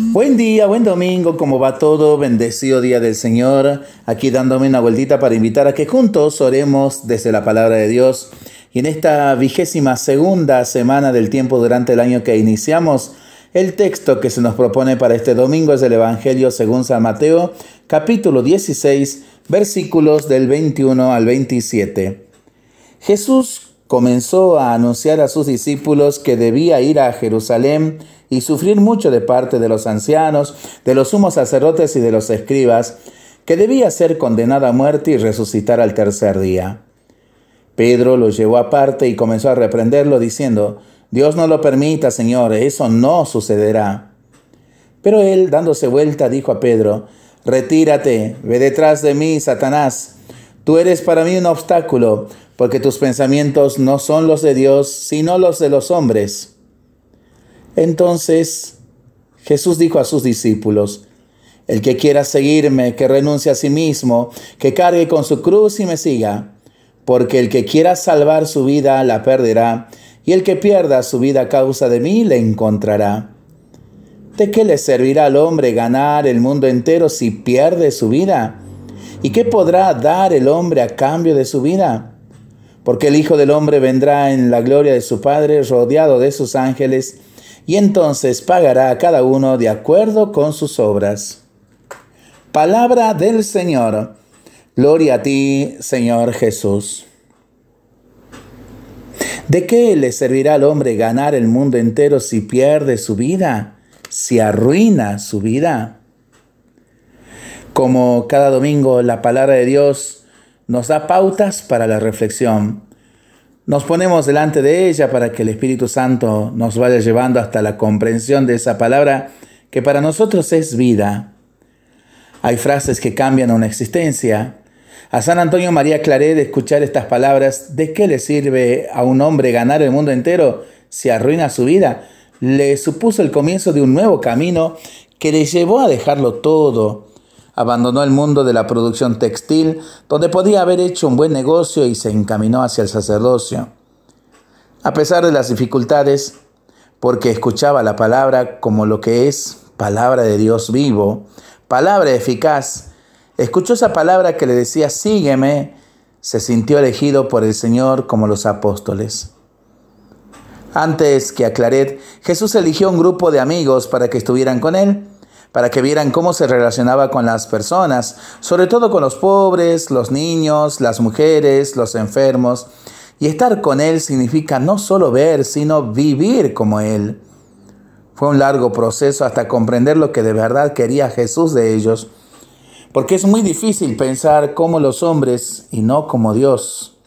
Buen día, buen domingo, ¿cómo va todo? Bendecido día del Señor. Aquí dándome una vueltita para invitar a que juntos oremos desde la palabra de Dios. Y en esta vigésima segunda semana del tiempo durante el año que iniciamos, el texto que se nos propone para este domingo es el Evangelio según San Mateo, capítulo 16, versículos del 21 al 27. Jesús comenzó a anunciar a sus discípulos que debía ir a Jerusalén y sufrir mucho de parte de los ancianos, de los sumos sacerdotes y de los escribas, que debía ser condenado a muerte y resucitar al tercer día. Pedro lo llevó aparte y comenzó a reprenderlo diciendo, Dios no lo permita, Señor, eso no sucederá. Pero él, dándose vuelta, dijo a Pedro, Retírate, ve detrás de mí, Satanás. Tú eres para mí un obstáculo, porque tus pensamientos no son los de Dios, sino los de los hombres. Entonces Jesús dijo a sus discípulos, el que quiera seguirme, que renuncie a sí mismo, que cargue con su cruz y me siga, porque el que quiera salvar su vida la perderá, y el que pierda su vida a causa de mí le encontrará. ¿De qué le servirá al hombre ganar el mundo entero si pierde su vida? ¿Y qué podrá dar el hombre a cambio de su vida? porque el Hijo del Hombre vendrá en la gloria de su Padre, rodeado de sus ángeles, y entonces pagará a cada uno de acuerdo con sus obras. Palabra del Señor. Gloria a ti, Señor Jesús. ¿De qué le servirá al hombre ganar el mundo entero si pierde su vida, si arruina su vida? Como cada domingo la palabra de Dios nos da pautas para la reflexión. Nos ponemos delante de ella para que el Espíritu Santo nos vaya llevando hasta la comprensión de esa palabra que para nosotros es vida. Hay frases que cambian una existencia. A San Antonio María Claret de escuchar estas palabras, ¿de qué le sirve a un hombre ganar el mundo entero si arruina su vida? Le supuso el comienzo de un nuevo camino que le llevó a dejarlo todo, abandonó el mundo de la producción textil, donde podía haber hecho un buen negocio y se encaminó hacia el sacerdocio. A pesar de las dificultades, porque escuchaba la palabra como lo que es palabra de Dios vivo, palabra eficaz, escuchó esa palabra que le decía, sígueme, se sintió elegido por el Señor como los apóstoles. Antes que a Claret, Jesús eligió un grupo de amigos para que estuvieran con él para que vieran cómo se relacionaba con las personas, sobre todo con los pobres, los niños, las mujeres, los enfermos. Y estar con Él significa no solo ver, sino vivir como Él. Fue un largo proceso hasta comprender lo que de verdad quería Jesús de ellos, porque es muy difícil pensar como los hombres y no como Dios.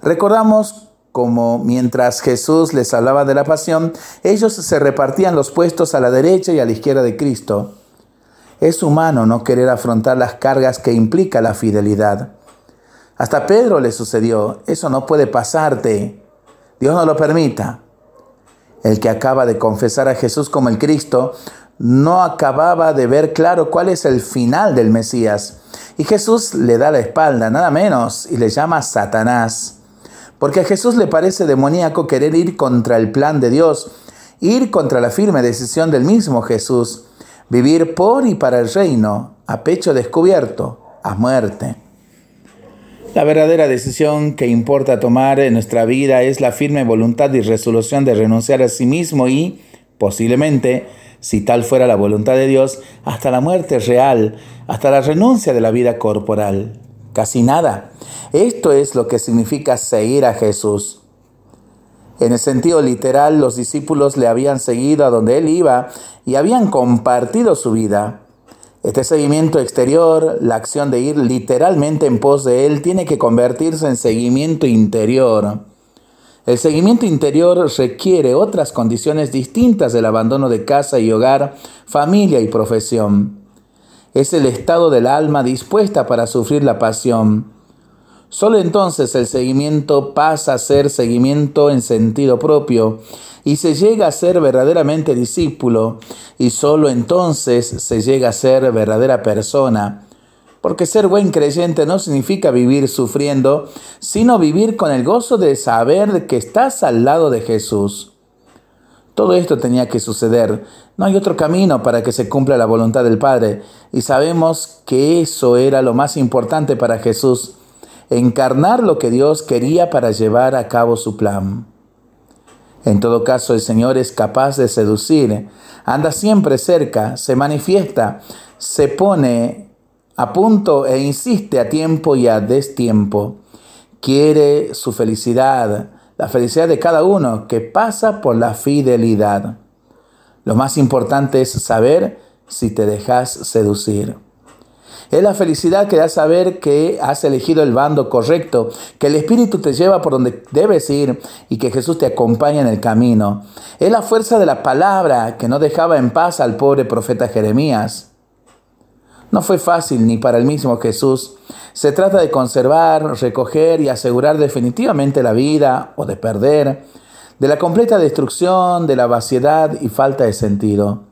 Recordamos como mientras Jesús les hablaba de la pasión, ellos se repartían los puestos a la derecha y a la izquierda de Cristo. Es humano no querer afrontar las cargas que implica la fidelidad. Hasta Pedro le sucedió, eso no puede pasarte, Dios no lo permita. El que acaba de confesar a Jesús como el Cristo no acababa de ver claro cuál es el final del Mesías. Y Jesús le da la espalda, nada menos, y le llama Satanás. Porque a Jesús le parece demoníaco querer ir contra el plan de Dios, ir contra la firme decisión del mismo Jesús, vivir por y para el reino, a pecho descubierto, a muerte. La verdadera decisión que importa tomar en nuestra vida es la firme voluntad y resolución de renunciar a sí mismo y, posiblemente, si tal fuera la voluntad de Dios, hasta la muerte real, hasta la renuncia de la vida corporal casi nada. Esto es lo que significa seguir a Jesús. En el sentido literal, los discípulos le habían seguido a donde él iba y habían compartido su vida. Este seguimiento exterior, la acción de ir literalmente en pos de él, tiene que convertirse en seguimiento interior. El seguimiento interior requiere otras condiciones distintas del abandono de casa y hogar, familia y profesión es el estado del alma dispuesta para sufrir la pasión. Solo entonces el seguimiento pasa a ser seguimiento en sentido propio y se llega a ser verdaderamente discípulo y solo entonces se llega a ser verdadera persona. Porque ser buen creyente no significa vivir sufriendo, sino vivir con el gozo de saber que estás al lado de Jesús. Todo esto tenía que suceder. No hay otro camino para que se cumpla la voluntad del Padre. Y sabemos que eso era lo más importante para Jesús, encarnar lo que Dios quería para llevar a cabo su plan. En todo caso, el Señor es capaz de seducir, anda siempre cerca, se manifiesta, se pone a punto e insiste a tiempo y a destiempo. Quiere su felicidad, la felicidad de cada uno que pasa por la fidelidad. Lo más importante es saber si te dejas seducir. Es la felicidad que da saber que has elegido el bando correcto, que el Espíritu te lleva por donde debes ir y que Jesús te acompaña en el camino. Es la fuerza de la palabra que no dejaba en paz al pobre profeta Jeremías. No fue fácil ni para el mismo Jesús. Se trata de conservar, recoger y asegurar definitivamente la vida o de perder, de la completa destrucción, de la vaciedad y falta de sentido.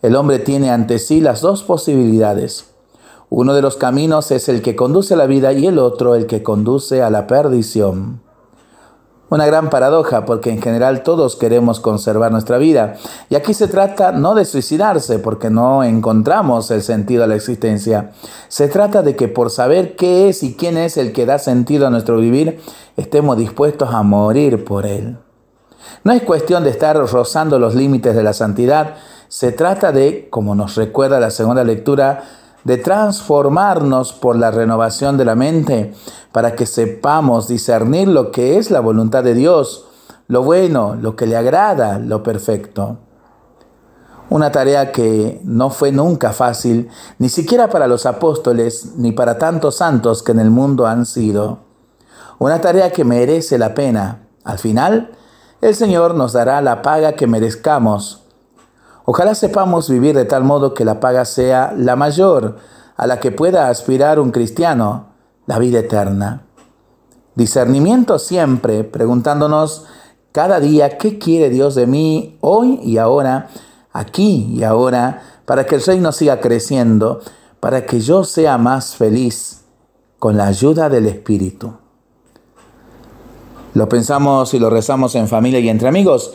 El hombre tiene ante sí las dos posibilidades. Uno de los caminos es el que conduce a la vida y el otro el que conduce a la perdición. Una gran paradoja porque en general todos queremos conservar nuestra vida. Y aquí se trata no de suicidarse porque no encontramos el sentido a la existencia. Se trata de que por saber qué es y quién es el que da sentido a nuestro vivir, estemos dispuestos a morir por él. No es cuestión de estar rozando los límites de la santidad. Se trata de, como nos recuerda la segunda lectura, de transformarnos por la renovación de la mente para que sepamos discernir lo que es la voluntad de Dios, lo bueno, lo que le agrada, lo perfecto. Una tarea que no fue nunca fácil, ni siquiera para los apóstoles, ni para tantos santos que en el mundo han sido. Una tarea que merece la pena. Al final, el Señor nos dará la paga que merezcamos Ojalá sepamos vivir de tal modo que la paga sea la mayor a la que pueda aspirar un cristiano, la vida eterna. Discernimiento siempre, preguntándonos cada día qué quiere Dios de mí hoy y ahora, aquí y ahora, para que el reino siga creciendo, para que yo sea más feliz con la ayuda del Espíritu. Lo pensamos y lo rezamos en familia y entre amigos.